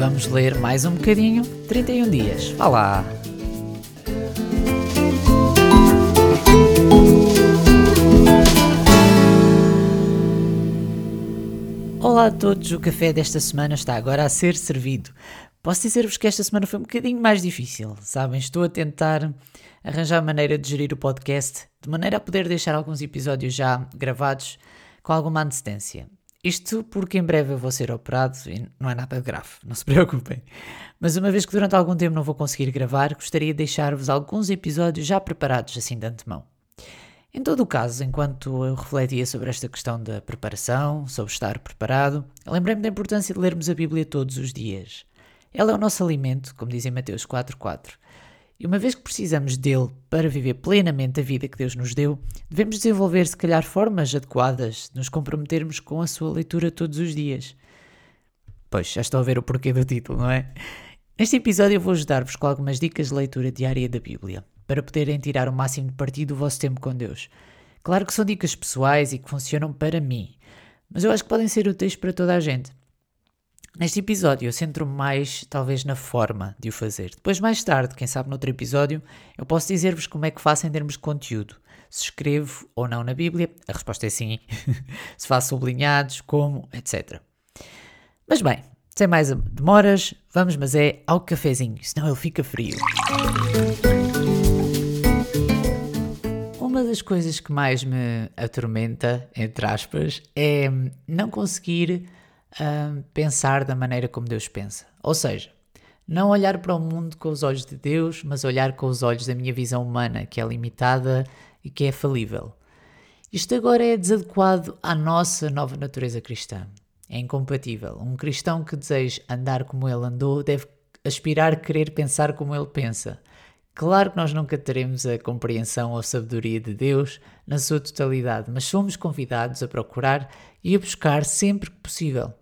Vamos ler mais um bocadinho, 31 dias. Vá lá! Olá a todos, o café desta semana está agora a ser servido. Posso dizer-vos que esta semana foi um bocadinho mais difícil, sabem? Estou a tentar arranjar maneira de gerir o podcast de maneira a poder deixar alguns episódios já gravados com alguma antecedência. Isto porque em breve eu vou ser operado e não é nada grave, não se preocupem. Mas uma vez que durante algum tempo não vou conseguir gravar, gostaria de deixar-vos alguns episódios já preparados assim de antemão. Em todo o caso, enquanto eu refletia sobre esta questão da preparação, sobre estar preparado, lembrei-me da importância de lermos a Bíblia todos os dias. Ela é o nosso alimento, como diz em Mateus 4.4. E uma vez que precisamos dele para viver plenamente a vida que Deus nos deu, devemos desenvolver, se calhar, formas adequadas de nos comprometermos com a sua leitura todos os dias. Pois, já estou a ver o porquê do título, não é? Neste episódio eu vou ajudar-vos com algumas dicas de leitura diária da Bíblia, para poderem tirar o máximo de partido do vosso tempo com Deus. Claro que são dicas pessoais e que funcionam para mim, mas eu acho que podem ser úteis para toda a gente. Neste episódio eu centro-me mais, talvez, na forma de o fazer. Depois, mais tarde, quem sabe noutro episódio, eu posso dizer-vos como é que faço em termos de conteúdo. Se escrevo ou não na Bíblia, a resposta é sim. Se faço sublinhados, como, etc. Mas bem, sem mais demoras, vamos, mas é ao cafezinho, senão ele fica frio. Uma das coisas que mais me atormenta, entre aspas, é não conseguir uh, pensar da maneira como Deus pensa. Ou seja, não olhar para o mundo com os olhos de Deus, mas olhar com os olhos da minha visão humana, que é limitada e que é falível. Isto agora é desadequado à nossa nova natureza cristã. É incompatível. Um cristão que deseja andar como ele andou deve aspirar a querer pensar como ele pensa. Claro que nós nunca teremos a compreensão ou a sabedoria de Deus na sua totalidade, mas somos convidados a procurar e a buscar sempre que possível.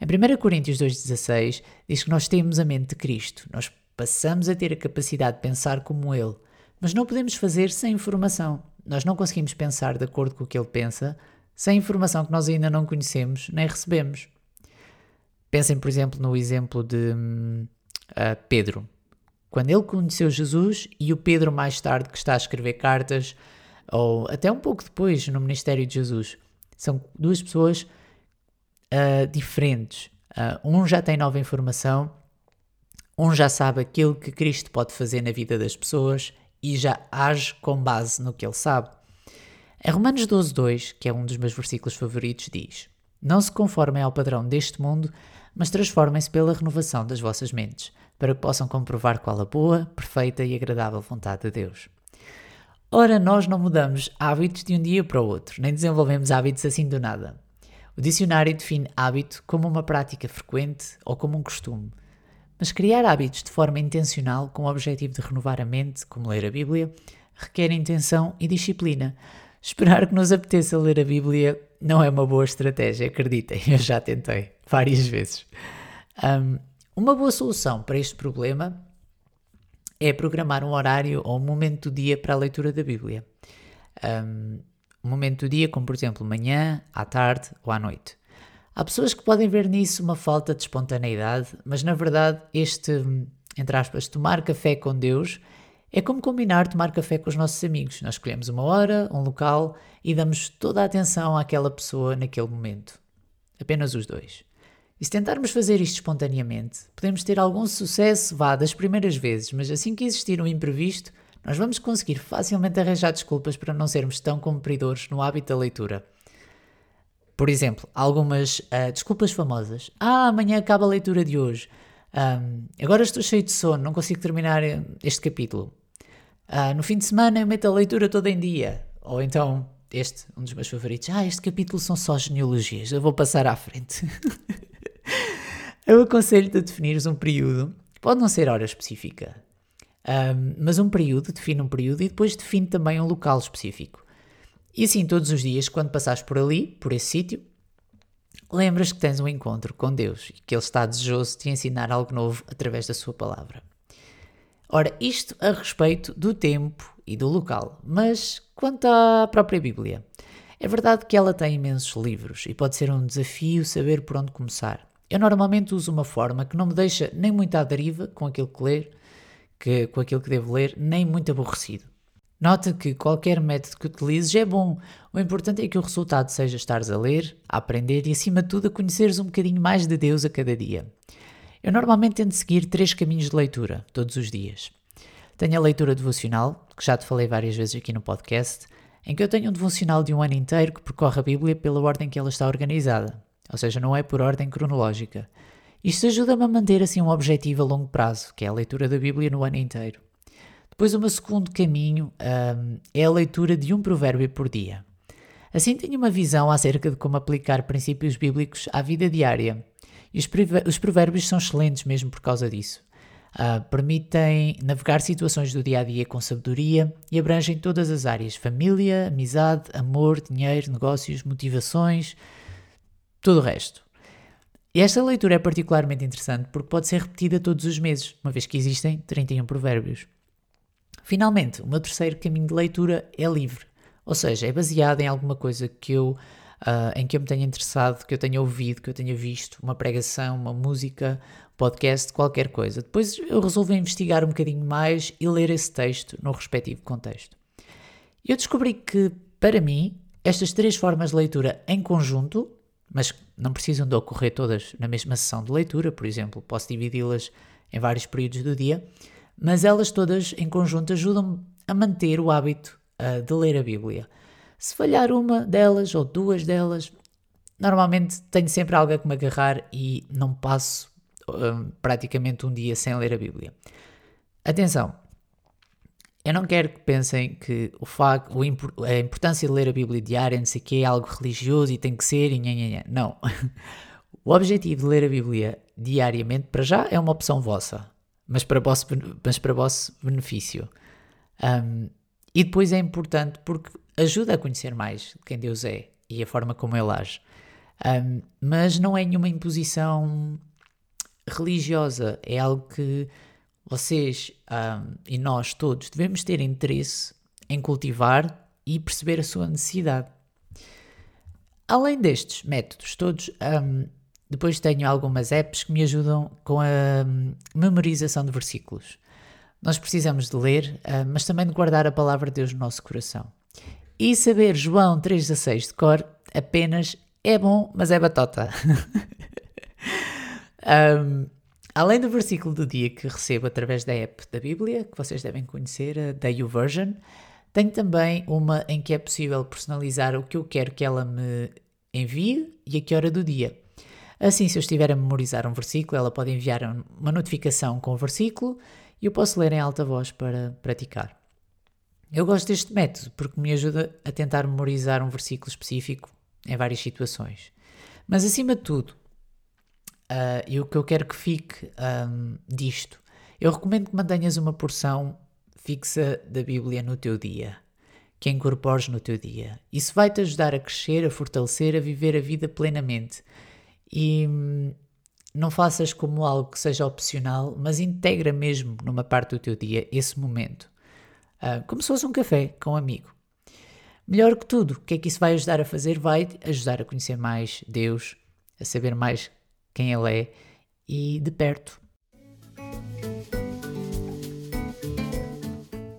Em 1 Coríntios 2,16 diz que nós temos a mente de Cristo, nós passamos a ter a capacidade de pensar como Ele, mas não podemos fazer sem informação. Nós não conseguimos pensar de acordo com o que Ele pensa sem informação que nós ainda não conhecemos nem recebemos. Pensem, por exemplo, no exemplo de uh, Pedro. Quando ele conheceu Jesus e o Pedro, mais tarde, que está a escrever cartas, ou até um pouco depois, no ministério de Jesus, são duas pessoas uh, diferentes. Uh, um já tem nova informação, um já sabe aquilo que Cristo pode fazer na vida das pessoas e já age com base no que ele sabe. Em Romanos 12,2, que é um dos meus versículos favoritos, diz: Não se conformem ao padrão deste mundo, mas transformem-se pela renovação das vossas mentes, para que possam comprovar qual a boa, perfeita e agradável vontade de Deus. Ora, nós não mudamos hábitos de um dia para o outro, nem desenvolvemos hábitos assim do nada. O dicionário define hábito como uma prática frequente ou como um costume. Mas criar hábitos de forma intencional, com o objetivo de renovar a mente, como ler a Bíblia, requer intenção e disciplina. Esperar que nos apeteça ler a Bíblia não é uma boa estratégia, acreditem, eu já tentei várias vezes. Um, uma boa solução para este problema é programar um horário ou um momento do dia para a leitura da Bíblia. Um, um momento do dia, como por exemplo manhã, à tarde ou à noite. Há pessoas que podem ver nisso uma falta de espontaneidade, mas na verdade este, entre aspas, tomar café com Deus é como combinar tomar café com os nossos amigos. Nós escolhemos uma hora, um local e damos toda a atenção àquela pessoa naquele momento. Apenas os dois. E se tentarmos fazer isto espontaneamente, podemos ter algum sucesso, vá, das primeiras vezes, mas assim que existir um imprevisto, nós vamos conseguir facilmente arranjar desculpas para não sermos tão cumpridores no hábito da leitura. Por exemplo, algumas uh, desculpas famosas. Ah, amanhã acaba a leitura de hoje. Um, agora estou cheio de sono, não consigo terminar este capítulo. Uh, no fim de semana eu meto a leitura toda em dia. Ou então, este, um dos meus favoritos. Ah, este capítulo são só genealogias, eu vou passar à frente. eu aconselho-te a definires um período, pode não ser hora específica, um, mas um período, define um período e depois define também um local específico. E assim, todos os dias, quando passares por ali, por esse sítio, lembras que tens um encontro com Deus e que Ele está desejoso de te ensinar algo novo através da Sua palavra. Ora, isto a respeito do tempo e do local, mas quanto à própria Bíblia, é verdade que ela tem imensos livros e pode ser um desafio saber por onde começar. Eu normalmente uso uma forma que não me deixa nem muito à deriva com aquilo que ler, que, com aquilo que devo ler, nem muito aborrecido. Nota que qualquer método que utilizes é bom. O importante é que o resultado seja estares a ler, a aprender e, acima de tudo, a conheceres um bocadinho mais de Deus a cada dia. Eu normalmente tento seguir três caminhos de leitura, todos os dias. Tenho a leitura devocional, que já te falei várias vezes aqui no podcast, em que eu tenho um devocional de um ano inteiro que percorre a Bíblia pela ordem que ela está organizada, ou seja, não é por ordem cronológica. Isto ajuda-me a manter assim um objetivo a longo prazo, que é a leitura da Bíblia no ano inteiro. Depois, o meu segundo caminho um, é a leitura de um provérbio por dia. Assim, tenho uma visão acerca de como aplicar princípios bíblicos à vida diária. E os, os provérbios são excelentes mesmo por causa disso. Uh, permitem navegar situações do dia a dia com sabedoria e abrangem todas as áreas: família, amizade, amor, dinheiro, negócios, motivações, tudo o resto. E esta leitura é particularmente interessante porque pode ser repetida todos os meses, uma vez que existem 31 provérbios. Finalmente, o meu terceiro caminho de leitura é livre, ou seja, é baseado em alguma coisa que eu, uh, em que eu me tenha interessado, que eu tenha ouvido, que eu tenha visto, uma pregação, uma música, podcast, qualquer coisa. Depois eu resolvo investigar um bocadinho mais e ler esse texto no respectivo contexto. Eu descobri que, para mim, estas três formas de leitura em conjunto, mas não precisam de ocorrer todas na mesma sessão de leitura, por exemplo, posso dividi-las em vários períodos do dia, mas elas todas em conjunto ajudam-me a manter o hábito uh, de ler a Bíblia. Se falhar uma delas ou duas delas, normalmente tenho sempre algo a que me agarrar e não passo uh, praticamente um dia sem ler a Bíblia. Atenção, eu não quero que pensem que o facto, a importância de ler a Bíblia diária, não sei o que, é algo religioso e tem que ser e nha, nha, nha. Não. O objetivo de ler a Bíblia diariamente, para já, é uma opção vossa mas para vosso, mas para vosso benefício. Um, e depois é importante porque ajuda a conhecer mais quem Deus é e a forma como Ele age. Um, mas não é nenhuma imposição religiosa, é algo que vocês um, e nós todos devemos ter interesse em cultivar e perceber a sua necessidade. Além destes métodos todos, um, depois tenho algumas apps que me ajudam com a memorização de versículos. Nós precisamos de ler, mas também de guardar a palavra de Deus no nosso coração. E saber João 3,16 de cor apenas é bom, mas é batota. um, além do versículo do dia que recebo através da app da Bíblia, que vocês devem conhecer, a da YouVersion, tenho também uma em que é possível personalizar o que eu quero que ela me envie e a que hora do dia. Assim, se eu estiver a memorizar um versículo, ela pode enviar uma notificação com o versículo e eu posso ler em alta voz para praticar. Eu gosto deste método porque me ajuda a tentar memorizar um versículo específico em várias situações. Mas acima de tudo, uh, e o que eu quero que fique um, disto, eu recomendo que mantenhas uma porção fixa da Bíblia no teu dia, que incorpores no teu dia. Isso vai te ajudar a crescer, a fortalecer, a viver a vida plenamente e hum, não faças como algo que seja opcional, mas integra mesmo numa parte do teu dia esse momento. Uh, como se fosse um café com um amigo. Melhor que tudo, o que é que isso vai ajudar a fazer? Vai ajudar a conhecer mais Deus, a saber mais quem Ele é e de perto.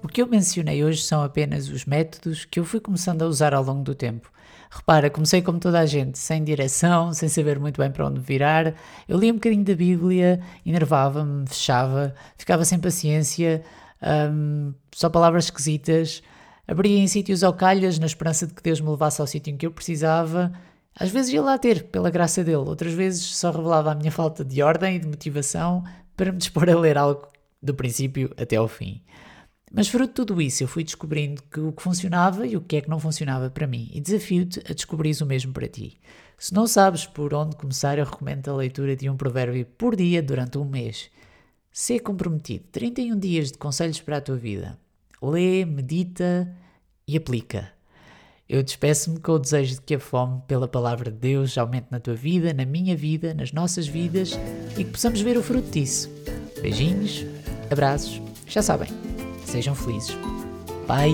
O que eu mencionei hoje são apenas os métodos que eu fui começando a usar ao longo do tempo. Repara, comecei como toda a gente, sem direção, sem saber muito bem para onde virar. Eu lia um bocadinho da Bíblia, enervava-me, fechava, ficava sem paciência, um, só palavras esquisitas. Abria em sítios ao calhas na esperança de que Deus me levasse ao sítio em que eu precisava. Às vezes ia lá ter, pela graça dele, outras vezes só revelava a minha falta de ordem e de motivação para me dispor a ler algo do princípio até ao fim. Mas fruto de tudo isso, eu fui descobrindo que o que funcionava e o que é que não funcionava para mim, e desafio-te a descobrir o mesmo para ti. Se não sabes por onde começar, eu recomendo a leitura de um provérbio por dia durante um mês. Ser comprometido. 31 dias de conselhos para a tua vida. Lê, medita e aplica. Eu despeço-me com o desejo de que a fome pela palavra de Deus aumente na tua vida, na minha vida, nas nossas vidas e que possamos ver o fruto disso. Beijinhos, abraços, já sabem Sejam felizes. Bye!